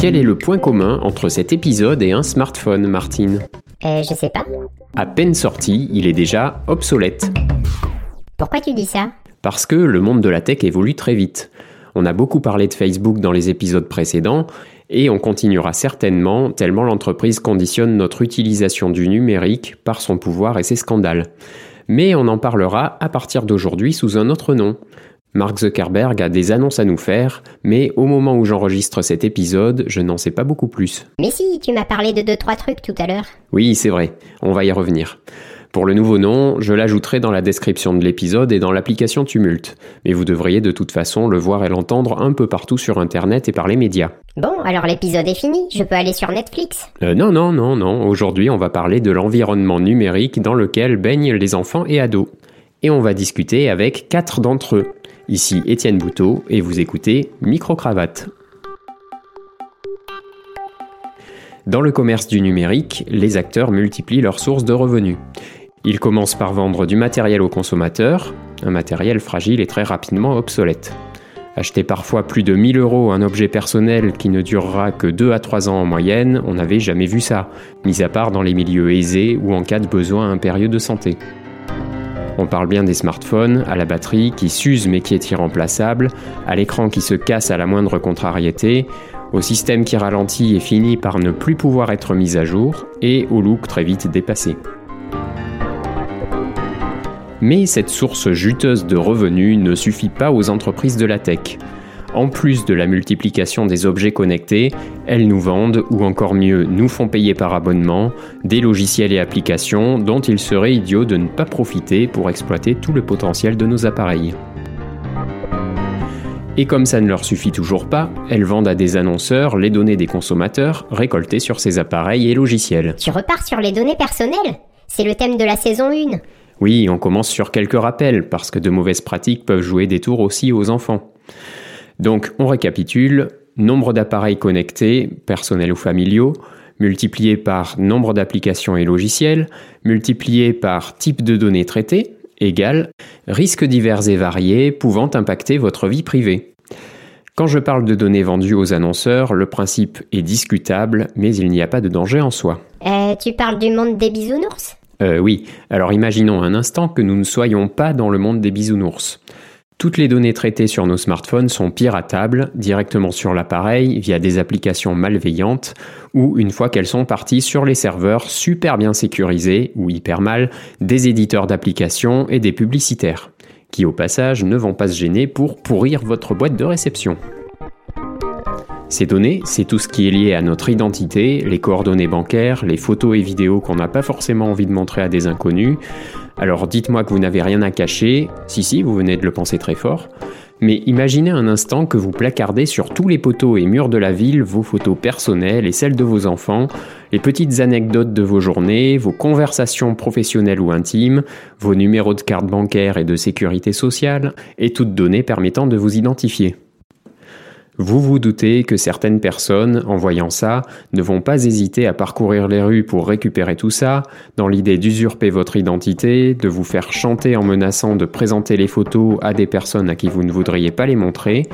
Quel est le point commun entre cet épisode et un smartphone, Martine Euh, je sais pas. À peine sorti, il est déjà obsolète. Pourquoi tu dis ça? Parce que le monde de la tech évolue très vite. On a beaucoup parlé de Facebook dans les épisodes précédents, et on continuera certainement tellement l'entreprise conditionne notre utilisation du numérique par son pouvoir et ses scandales. Mais on en parlera à partir d'aujourd'hui sous un autre nom. Mark Zuckerberg a des annonces à nous faire, mais au moment où j'enregistre cet épisode, je n'en sais pas beaucoup plus. Mais si, tu m'as parlé de deux trois trucs tout à l'heure. Oui, c'est vrai, on va y revenir. Pour le nouveau nom, je l'ajouterai dans la description de l'épisode et dans l'application Tumult, mais vous devriez de toute façon le voir et l'entendre un peu partout sur Internet et par les médias. Bon, alors l'épisode est fini, je peux aller sur Netflix. Euh, non, non, non, non, aujourd'hui on va parler de l'environnement numérique dans lequel baignent les enfants et ados. Et on va discuter avec quatre d'entre eux. Ici Étienne Bouteau et vous écoutez Micro-Cravate. Dans le commerce du numérique, les acteurs multiplient leurs sources de revenus. Ils commencent par vendre du matériel aux consommateurs, un matériel fragile et très rapidement obsolète. Acheter parfois plus de 1000 euros un objet personnel qui ne durera que 2 à 3 ans en moyenne, on n'avait jamais vu ça, mis à part dans les milieux aisés ou en cas de besoin impérieux de santé. On parle bien des smartphones, à la batterie qui s'use mais qui est irremplaçable, à l'écran qui se casse à la moindre contrariété, au système qui ralentit et finit par ne plus pouvoir être mis à jour, et au look très vite dépassé. Mais cette source juteuse de revenus ne suffit pas aux entreprises de la tech. En plus de la multiplication des objets connectés, elles nous vendent, ou encore mieux, nous font payer par abonnement, des logiciels et applications dont il serait idiot de ne pas profiter pour exploiter tout le potentiel de nos appareils. Et comme ça ne leur suffit toujours pas, elles vendent à des annonceurs les données des consommateurs récoltées sur ces appareils et logiciels. Tu repars sur les données personnelles? C'est le thème de la saison 1. Oui, on commence sur quelques rappels, parce que de mauvaises pratiques peuvent jouer des tours aussi aux enfants. Donc, on récapitule. Nombre d'appareils connectés, personnels ou familiaux, multiplié par nombre d'applications et logiciels, multiplié par type de données traitées, égale risques divers et variés pouvant impacter votre vie privée. Quand je parle de données vendues aux annonceurs, le principe est discutable, mais il n'y a pas de danger en soi. Euh, tu parles du monde des bisounours? Euh, oui, alors imaginons un instant que nous ne soyons pas dans le monde des bisounours. Toutes les données traitées sur nos smartphones sont piratables directement sur l'appareil via des applications malveillantes ou une fois qu'elles sont parties sur les serveurs super bien sécurisés ou hyper mal des éditeurs d'applications et des publicitaires qui au passage ne vont pas se gêner pour pourrir votre boîte de réception. Ces données, c'est tout ce qui est lié à notre identité, les coordonnées bancaires, les photos et vidéos qu'on n'a pas forcément envie de montrer à des inconnus. Alors dites-moi que vous n'avez rien à cacher, si si, vous venez de le penser très fort, mais imaginez un instant que vous placardez sur tous les poteaux et murs de la ville vos photos personnelles et celles de vos enfants, les petites anecdotes de vos journées, vos conversations professionnelles ou intimes, vos numéros de carte bancaire et de sécurité sociale, et toutes données permettant de vous identifier. Vous vous doutez que certaines personnes, en voyant ça, ne vont pas hésiter à parcourir les rues pour récupérer tout ça, dans l'idée d'usurper votre identité, de vous faire chanter en menaçant de présenter les photos à des personnes à qui vous ne voudriez pas les montrer,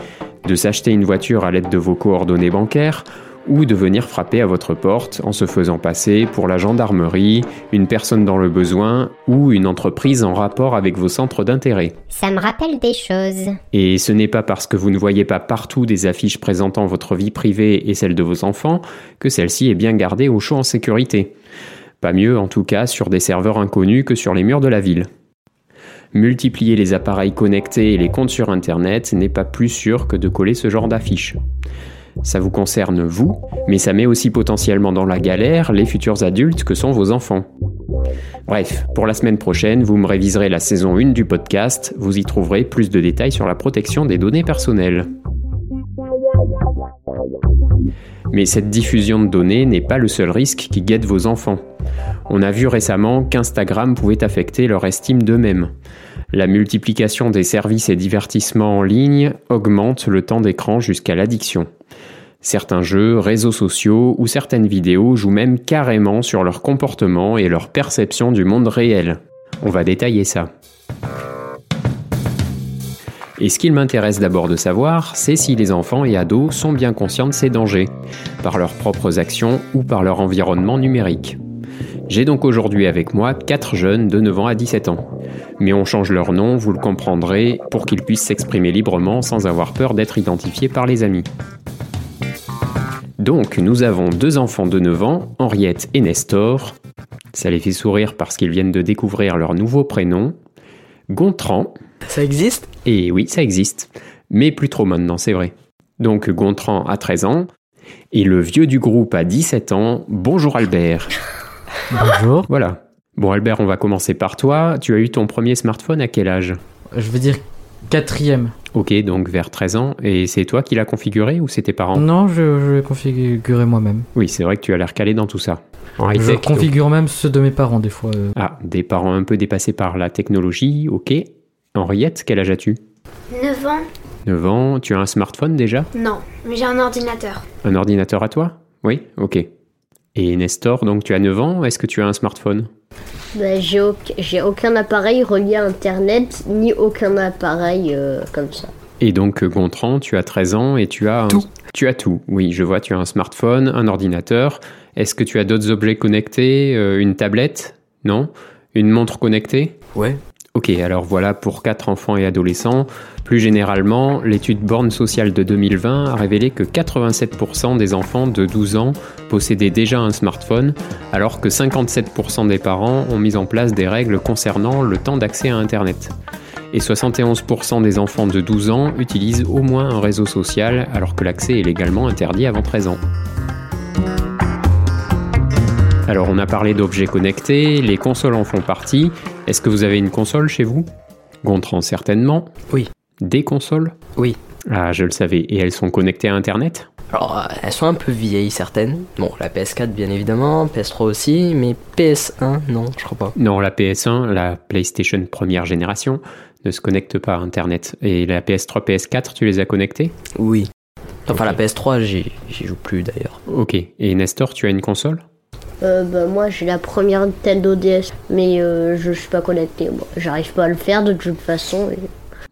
de s'acheter une voiture à l'aide de vos coordonnées bancaires, ou de venir frapper à votre porte en se faisant passer pour la gendarmerie, une personne dans le besoin ou une entreprise en rapport avec vos centres d'intérêt. Ça me rappelle des choses. Et ce n'est pas parce que vous ne voyez pas partout des affiches présentant votre vie privée et celle de vos enfants que celle-ci est bien gardée au chaud en sécurité. Pas mieux en tout cas sur des serveurs inconnus que sur les murs de la ville. Multiplier les appareils connectés et les comptes sur Internet n'est pas plus sûr que de coller ce genre d'affiches. Ça vous concerne vous, mais ça met aussi potentiellement dans la galère les futurs adultes que sont vos enfants. Bref, pour la semaine prochaine, vous me réviserez la saison 1 du podcast, vous y trouverez plus de détails sur la protection des données personnelles. Mais cette diffusion de données n'est pas le seul risque qui guette vos enfants. On a vu récemment qu'Instagram pouvait affecter leur estime d'eux-mêmes. La multiplication des services et divertissements en ligne augmente le temps d'écran jusqu'à l'addiction. Certains jeux, réseaux sociaux ou certaines vidéos jouent même carrément sur leur comportement et leur perception du monde réel. On va détailler ça. Et ce qu'il m'intéresse d'abord de savoir, c'est si les enfants et ados sont bien conscients de ces dangers, par leurs propres actions ou par leur environnement numérique. J'ai donc aujourd'hui avec moi quatre jeunes de 9 ans à 17 ans. Mais on change leur nom, vous le comprendrez, pour qu'ils puissent s'exprimer librement sans avoir peur d'être identifiés par les amis. Donc, nous avons deux enfants de 9 ans, Henriette et Nestor. Ça les fait sourire parce qu'ils viennent de découvrir leur nouveau prénom. Gontran. Ça existe? Et oui, ça existe. Mais plus trop maintenant, c'est vrai. Donc, Gontran a 13 ans. Et le vieux du groupe a 17 ans. Bonjour Albert. Bonjour. Voilà. Bon Albert, on va commencer par toi. Tu as eu ton premier smartphone à quel âge? Je veux dire quatrième. Ok, donc vers 13 ans. Et c'est toi qui l'as configuré ou c'est tes parents? Non, je, je l'ai configuré moi-même. Oui, c'est vrai que tu as l'air calé dans tout ça. En Je donc. configure même ceux de mes parents des fois. euh. Ah, des parents un peu dépassés par la technologie, ok. Henriette, quel âge as-tu? 9 ans 9 ans, tu as un smartphone déjà? Non, mais j'ai un ordinateur. Un ordinateur à toi? Oui, ok. Et Nestor, donc tu as 9 ans, est-ce que tu as un smartphone? Bah, j'ai auc- j'ai aucun appareil relié à Internet, ni aucun appareil euh, comme ça. Et donc euh, Gontran, tu as 13 ans et tu as un- Tout. Tu as tout. Oui, je vois, tu as un smartphone, un ordinateur. Est-ce que tu as d'autres objets connectés euh, Une tablette? Non? Une montre connectée? Ouais. Ok, alors voilà pour quatre enfants et adolescents. Plus généralement, l'étude Borne Sociale de 2020 a révélé que 87% des enfants de 12 ans possédaient déjà un smartphone, alors que 57% des parents ont mis en place des règles concernant le temps d'accès à Internet. Et 71% des enfants de 12 ans utilisent au moins un réseau social, alors que l'accès est légalement interdit avant 13 ans. Alors on a parlé d'objets connectés, les consoles en font partie. Est-ce que vous avez une console chez vous? Gontran certainement. Oui. Des consoles? Oui. Ah, je le savais. Et elles sont connectées à Internet? Alors, euh, elles sont un peu vieilles certaines. Bon, la PS4 bien évidemment, PS3 aussi, mais PS1 non, je crois pas. Non, la PS1, la PlayStation première génération, ne se connecte pas à Internet. Et la PS3, PS4, tu les as connectées? Oui. Enfin, la PS3, j'y j'y joue plus d'ailleurs. Ok. Et Nestor, tu as une console? Euh, bah, moi, j'ai la première Nintendo DS, mais euh, je suis pas connecté. Bon, J'arrive pas à le faire de toute façon. et-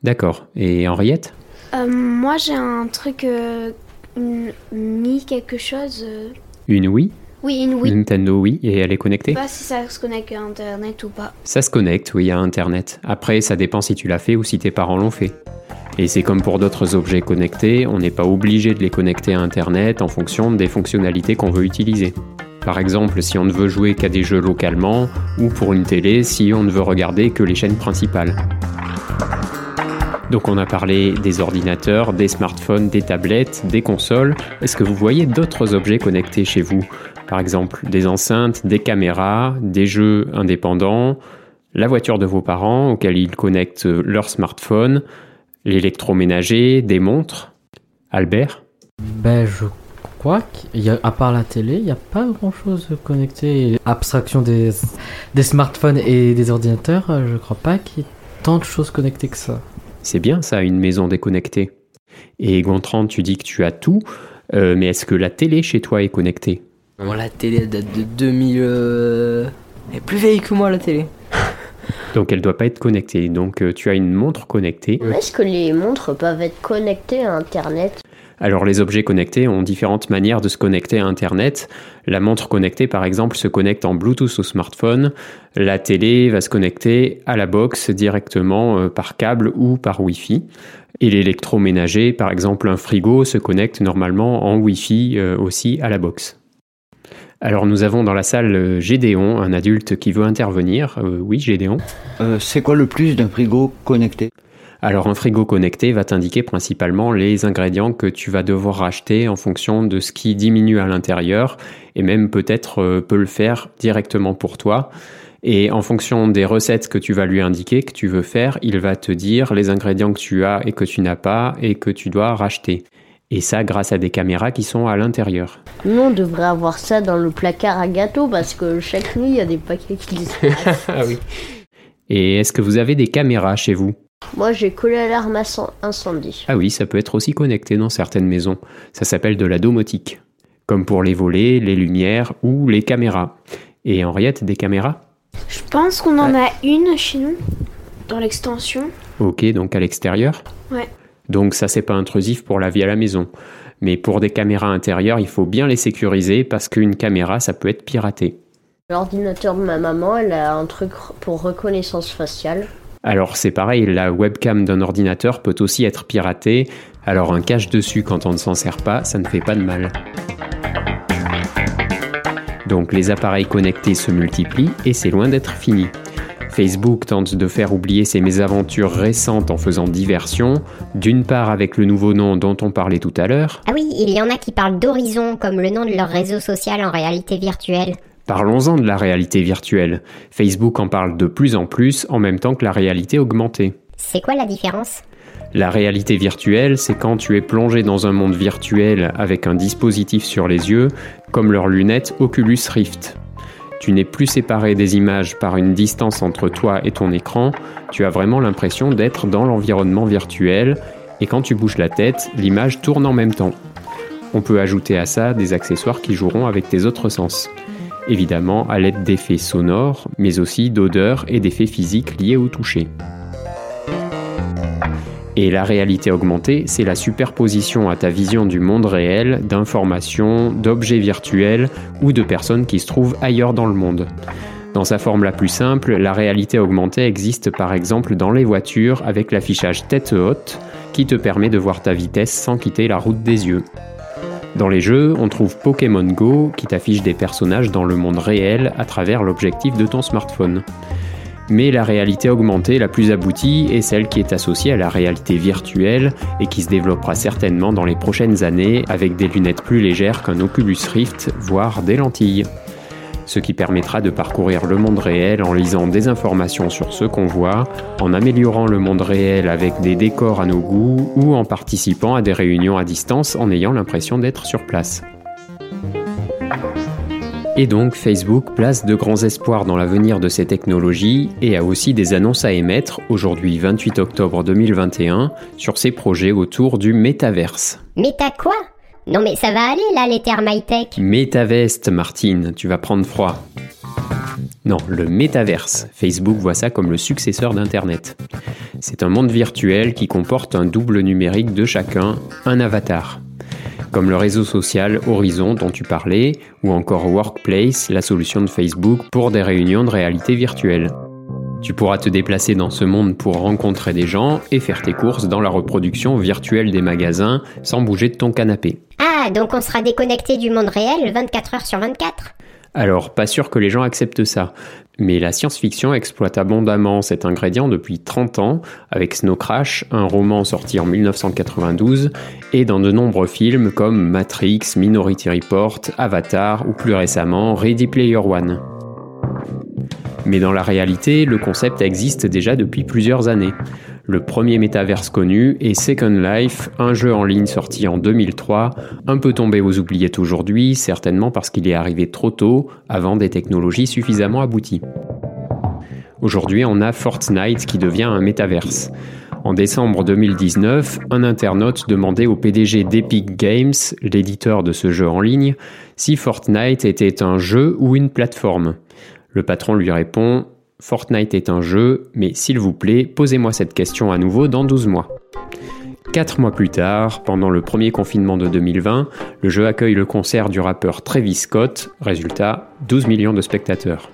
D'accord. Et Henriette? Euh, moi, j'ai un truc. Euh, une Mi quelque chose. euh. Une Wii? Oui, une Wii. Nintendo Wii. Et elle est Je sais connectée pas si ça se connecte à Internet ou pas. Ça se connecte, oui, à Internet. Après, ça dépend si tu l'as fait ou si tes parents l'ont fait. Et c'est comme pour d'autres objets connectés, on n'est pas obligé de les connecter à Internet en fonction des fonctionnalités qu'on veut utiliser. Par exemple, si on ne veut jouer qu'à des jeux localement, ou pour une télé si on ne veut regarder que les chaînes principales. Donc on a parlé des ordinateurs, des smartphones, des tablettes, des consoles. Est-ce que vous voyez d'autres objets connectés chez vous? Par exemple, des enceintes, des caméras, des jeux indépendants, la voiture de vos parents auquel ils connectent leur smartphone, l'électroménager, des montres? Albert? Ben, je crois qu'il y a, à part la télé, il n'y a pas grand chose connecté. Abstraction des, des smartphones et des ordinateurs, euh, je crois pas qu'il y ait tant de choses connectées que ça. C'est bien ça, une maison déconnectée. Et Gontran, tu dis que tu as tout, euh, mais est-ce que la télé chez toi est connectée? Bon, la télé elle date de 2000. euh, Elle est plus vieille que moi la télé. Donc elle doit pas être connectée. Donc euh, tu as une montre connectée. Est-ce que les montres peuvent être connectées à Internet? Alors les objets connectés ont différentes manières de se connecter à Internet. La montre connectée par exemple se connecte en Bluetooth au smartphone. La télé va se connecter à la box directement euh, par câble ou par Wi-Fi. Et l'électroménager, par exemple un frigo, se connecte normalement en Wi-Fi euh, aussi à la box. Alors nous avons dans la salle euh, Gédéon, un adulte qui veut intervenir. Euh, oui, Gédéon. Euh, c'est quoi le plus d'un frigo connecté? Alors un frigo connecté va t'indiquer principalement les ingrédients que tu vas devoir acheter en fonction de ce qui diminue à l'intérieur et même peut-être peut le faire directement pour toi. Et en fonction des recettes que tu vas lui indiquer, que tu veux faire, il va te dire les ingrédients que tu as et que tu n'as pas et que tu dois racheter. Et ça grâce à des caméras qui sont à l'intérieur. Nous, on devrait avoir ça dans le placard à gâteau parce que chaque nuit, il y a des paquets qui disparaissent. Ah oui. Et est-ce que vous avez des caméras chez vous? Moi, j'ai collé l'alarme inc- incendie. Ah oui, ça peut être aussi connecté dans certaines maisons. Ça s'appelle de la domotique. Comme pour les volets, les lumières ou les caméras. Et Henriette, des caméras? Je pense qu'on en a une chez nous, dans l'extension. Ok, donc à l'extérieur? Ouais. Donc ça, c'est pas intrusif pour la vie à la maison. Mais pour des caméras intérieures, il faut bien les sécuriser parce qu'une caméra, ça peut être piraté. L'ordinateur de ma maman, elle a un truc pour reconnaissance faciale. Alors c'est pareil, la webcam d'un ordinateur peut aussi être piratée, alors un cache dessus quand on ne s'en sert pas, ça ne fait pas de mal. Donc les appareils connectés se multiplient et c'est loin d'être fini. Facebook tente de faire oublier ses mésaventures récentes en faisant diversion, d'une part avec le nouveau nom dont on parlait tout à l'heure, Ah oui, il y en a qui parlent d'Horizon comme le nom de leur réseau social en réalité virtuelle. Parlons-en de la réalité virtuelle. Facebook en parle de plus en plus en même temps que la réalité augmentée. C'est quoi la différence? La réalité virtuelle, c'est quand tu es plongé dans un monde virtuel avec un dispositif sur les yeux, comme leurs lunettes Oculus Rift. Tu n'es plus séparé des images par une distance entre toi et ton écran, tu as vraiment l'impression d'être dans l'environnement virtuel, et quand tu bouges la tête, l'image tourne en même temps. On peut ajouter à ça des accessoires qui joueront avec tes autres sens. Évidemment à l'aide d'effets sonores, mais aussi d'odeurs et d'effets physiques liés au toucher. Et la réalité augmentée, c'est la superposition à ta vision du monde réel d'informations, d'objets virtuels ou de personnes qui se trouvent ailleurs dans le monde. Dans sa forme la plus simple, la réalité augmentée existe par exemple dans les voitures avec l'affichage tête haute qui te permet de voir ta vitesse sans quitter la route des yeux. Dans les jeux, on trouve Pokémon Go qui t'affiche des personnages dans le monde réel à travers l'objectif de ton smartphone. Mais la réalité augmentée la plus aboutie est celle qui est associée à la réalité virtuelle et qui se développera certainement dans les prochaines années avec des lunettes plus légères qu'un Oculus Rift, voire des lentilles. Ce qui permettra de parcourir le monde réel en lisant des informations sur ce qu'on voit, en améliorant le monde réel avec des décors à nos goûts ou en participant à des réunions à distance en ayant l'impression d'être sur place. Et donc Facebook place de grands espoirs dans l'avenir de ces technologies et a aussi des annonces à émettre aujourd'hui 28 octobre 2021 sur ses projets autour du métaverse. T'as quoi? Non mais ça va aller là les termes high-tech. Métaveste, Martine, tu vas prendre froid. Non, le métaverse. Facebook voit ça comme le successeur d'Internet. C'est un monde virtuel qui comporte un double numérique de chacun, un avatar. Comme le réseau social Horizon dont tu parlais, ou encore Workplace, la solution de Facebook pour des réunions de réalité virtuelle. Tu pourras te déplacer dans ce monde pour rencontrer des gens et faire tes courses dans la reproduction virtuelle des magasins sans bouger de ton canapé. Ah, donc on sera déconnecté du monde réel 24 heures sur 24 Alors, pas sûr que les gens acceptent ça. Mais la science-fiction exploite abondamment cet ingrédient depuis 30 ans, avec Snow Crash, un roman sorti en 1992, et dans de nombreux films comme Matrix, Minority Report, Avatar ou plus récemment Ready Player One. Mais dans la réalité, le concept existe déjà depuis plusieurs années. Le premier métaverse connu est Second Life, un jeu en ligne sorti en 2003, un peu tombé aux oubliettes aujourd'hui, certainement parce qu'il est arrivé trop tôt, avant des technologies suffisamment abouties. Aujourd'hui, on a Fortnite qui devient un métaverse. En décembre 2019, un internaute demandait au PDG d'Epic Games, l'éditeur de ce jeu en ligne, si Fortnite était un jeu ou une plateforme. Le patron lui répond Fortnite est un jeu, mais s'il vous plaît, posez-moi cette question à nouveau dans 12 mois. Quatre mois plus tard, pendant le premier confinement de 2020, le jeu accueille le concert du rappeur Travis Scott, résultat 12 millions de spectateurs.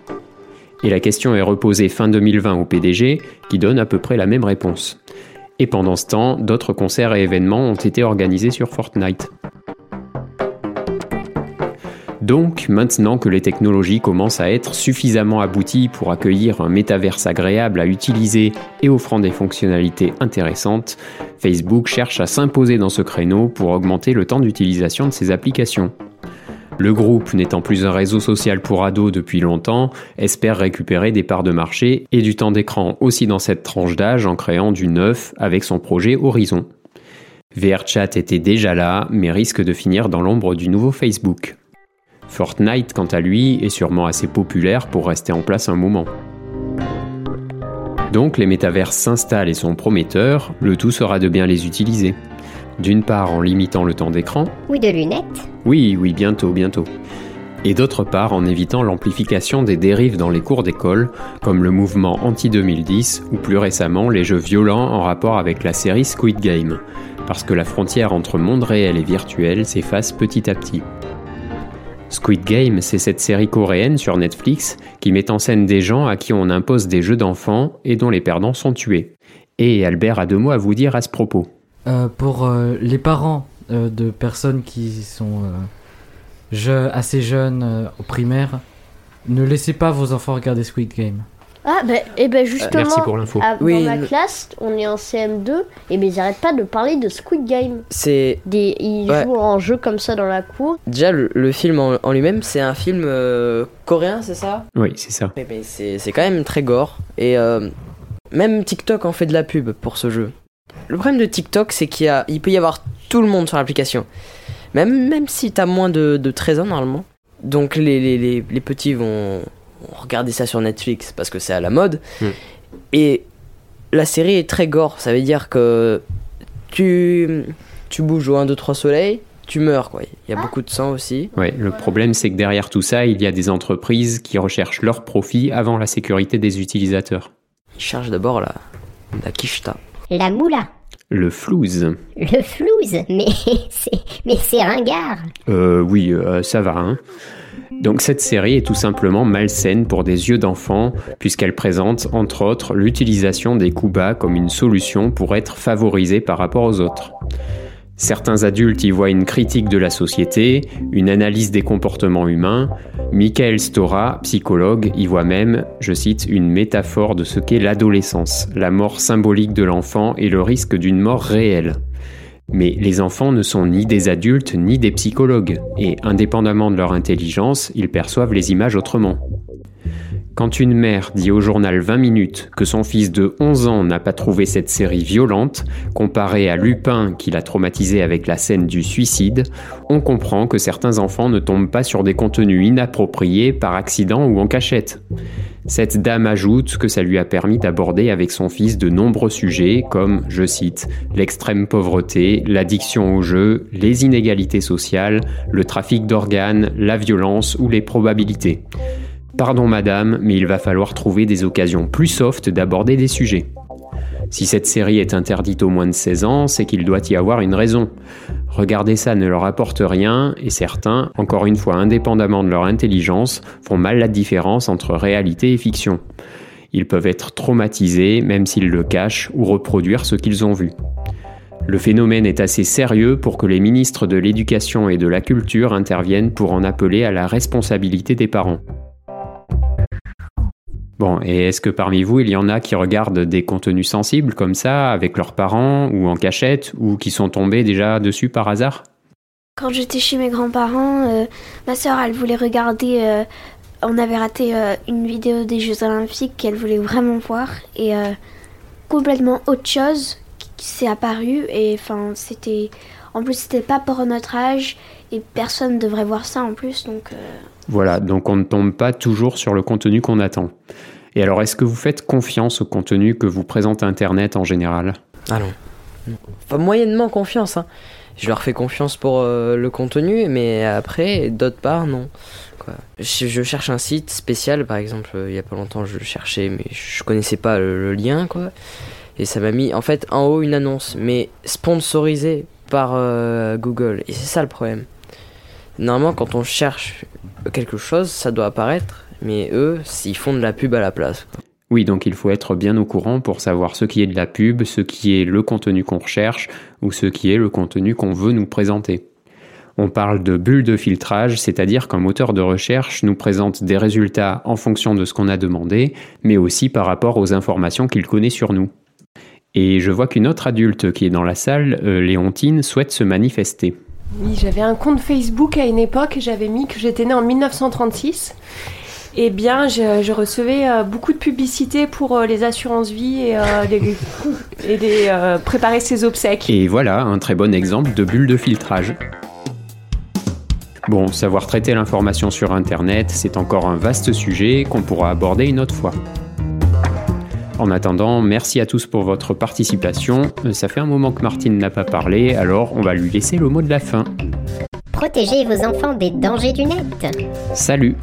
Et la question est reposée fin 2020 au PDG, qui donne à peu près la même réponse. Et pendant ce temps, d'autres concerts et événements ont été organisés sur Fortnite. Donc, maintenant que les technologies commencent à être suffisamment abouties pour accueillir un métaverse agréable à utiliser et offrant des fonctionnalités intéressantes, Facebook cherche à s'imposer dans ce créneau pour augmenter le temps d'utilisation de ses applications. Le groupe, n'étant plus un réseau social pour ados depuis longtemps, espère récupérer des parts de marché et du temps d'écran aussi dans cette tranche d'âge en créant du neuf avec son projet Horizon. VRChat était déjà là, mais risque de finir dans l'ombre du nouveau Facebook. Fortnite, quant à lui, est sûrement assez populaire pour rester en place un moment. Donc les métaverses s'installent et sont prometteurs, le tout sera de bien les utiliser. D'une part en limitant le temps d'écran, Ou de lunettes oui, oui, bientôt, bientôt. et d'autre part en évitant l'amplification des dérives dans les cours d'école, comme le mouvement anti-2010 ou plus récemment les jeux violents en rapport avec la série Squid Game, parce que la frontière entre monde réel et virtuel s'efface petit à petit. Squid Game, c'est cette série coréenne sur Netflix qui met en scène des gens à qui on impose des jeux d'enfants et dont les perdants sont tués. Et Albert a deux mots à vous dire à ce propos. Euh, pour euh, les parents euh, de personnes qui sont assez jeunes au primaire, ne laissez pas vos enfants regarder Squid Game. Ah, bah, et ben justement, Merci pour l'info. à- Oui, dans ma le- classe, on est en CM2, et ben ils arrêtent pas de parler de Squid Game. C'est Des, ils Ouais. jouent en jeu comme ça dans la cour. déjà le, le film en, en lui-même, c'est un film euh, coréen, c'est ça? Oui, c'est ça. Mais, mais c'est c'est quand même très gore. Et euh, même TikTok en fait de la pub pour ce jeu. Le problème de TikTok, c'est qu'il y a, il peut y avoir tout le monde sur l'application. Même, même si t'as moins de, de 13 ans normalement. Donc les, les, les, les petits vont, vont regarder ça sur Netflix parce que c'est à la mode. Mm. Et la série est très gore. Ça veut dire que tu, tu bouges au 1, 2, 3 soleil, tu meurs quoi. Il y a beaucoup de sang aussi. Ouais, le problème c'est que derrière tout ça, il y a des entreprises qui recherchent leur profit avant la sécurité des utilisateurs. Ils cherchent d'abord la, la quicheta. La moula. Le flouze. Le flouze. Mais c'est, mais c'est ringard. Euh, oui, euh, ça va, hein. Donc cette série est tout simplement malsaine pour des yeux d'enfant, puisqu'elle présente, entre autres, l'utilisation des coups bas comme une solution pour être favorisé par rapport aux autres. Certains adultes y voient une critique de la société, une analyse des comportements humains. Michael Stora, psychologue, y voit même, je cite, une métaphore de ce qu'est l'adolescence, la mort symbolique de l'enfant et le risque d'une mort réelle. Mais les enfants ne sont ni des adultes ni des psychologues, et indépendamment de leur intelligence, ils perçoivent les images autrement. Quand une mère dit au journal 20 minutes que son fils de 11 ans n'a pas trouvé cette série violente, comparée à Lupin qui l'a traumatisé avec la scène du suicide, on comprend que certains enfants ne tombent pas sur des contenus inappropriés par accident ou en cachette. Cette dame ajoute que ça lui a permis d'aborder avec son fils de nombreux sujets comme, je cite, l'extrême pauvreté, l'addiction au jeu, les inégalités sociales, le trafic d'organes, la violence ou les probabilités. Pardon madame, mais il va falloir trouver des occasions plus soft d'aborder des sujets. Si cette série est interdite aux moins de 16 ans, c'est qu'il doit y avoir une raison. Regarder ça ne leur apporte rien, et certains, encore une fois indépendamment de leur intelligence, font mal la différence entre réalité et fiction. Ils peuvent être traumatisés, même s'ils le cachent, ou reproduire ce qu'ils ont vu. Le phénomène est assez sérieux pour que les ministres de l'Éducation et de la Culture interviennent pour en appeler à la responsabilité des parents. Bon, et est-ce que parmi vous, il y en a qui regardent des contenus sensibles comme ça, avec leurs parents, ou en cachette, ou qui sont tombés déjà dessus par hasard? Quand j'étais chez mes grands-parents, euh, ma soeur, elle voulait regarder. euh, on avait raté euh, une vidéo des Jeux Olympiques qu'elle voulait vraiment voir. Et complètement autre chose qui s'est apparu. Et enfin, c'était. En plus, c'était pas pour notre âge. Et personne ne devrait voir ça en plus. Donc. euh, Voilà, donc on ne tombe pas toujours sur le contenu qu'on attend. Et alors, est-ce que vous faites confiance au contenu que vous présente Internet en général? Ah non. Non. Enfin, moyennement confiance. Hein. Je leur fais confiance pour euh, le contenu, mais après, d'autre part, non. Quoi. Je, je cherche un site spécial, par exemple, euh, il y a pas longtemps, je le cherchais, mais je connaissais pas le, le lien, quoi. Et ça m'a mis, en fait, en haut une annonce, mais sponsorisée par euh, Google. Et c'est ça le problème. Normalement, quand on cherche quelque chose, ça doit apparaître, mais eux, ils font de la pub à la place. Oui, donc il faut être bien au courant pour savoir ce qui est de la pub, ce qui est le contenu qu'on recherche ou ce qui est le contenu qu'on veut nous présenter. On parle de bulle de filtrage, c'est-à-dire qu'un moteur de recherche nous présente des résultats en fonction de ce qu'on a demandé, mais aussi par rapport aux informations qu'il connaît sur nous. Et je vois qu'une autre adulte qui est dans la salle, euh, Léontine, souhaite se manifester. Oui, j'avais un compte Facebook à une époque, j'avais mis que j'étais née en 1936. Eh bien, je, recevais euh, beaucoup de publicité pour euh, les assurances vie et, et euh, préparer ses obsèques. Et voilà un très bon exemple de bulle de filtrage. Bon, savoir traiter l'information sur Internet, c'est encore un vaste sujet qu'on pourra aborder une autre fois. En attendant, merci à tous pour votre participation. Euh, Ça fait un moment que Martine n'a pas parlé, alors on va lui laisser le mot de la fin. protéger vos enfants des dangers du net. Salut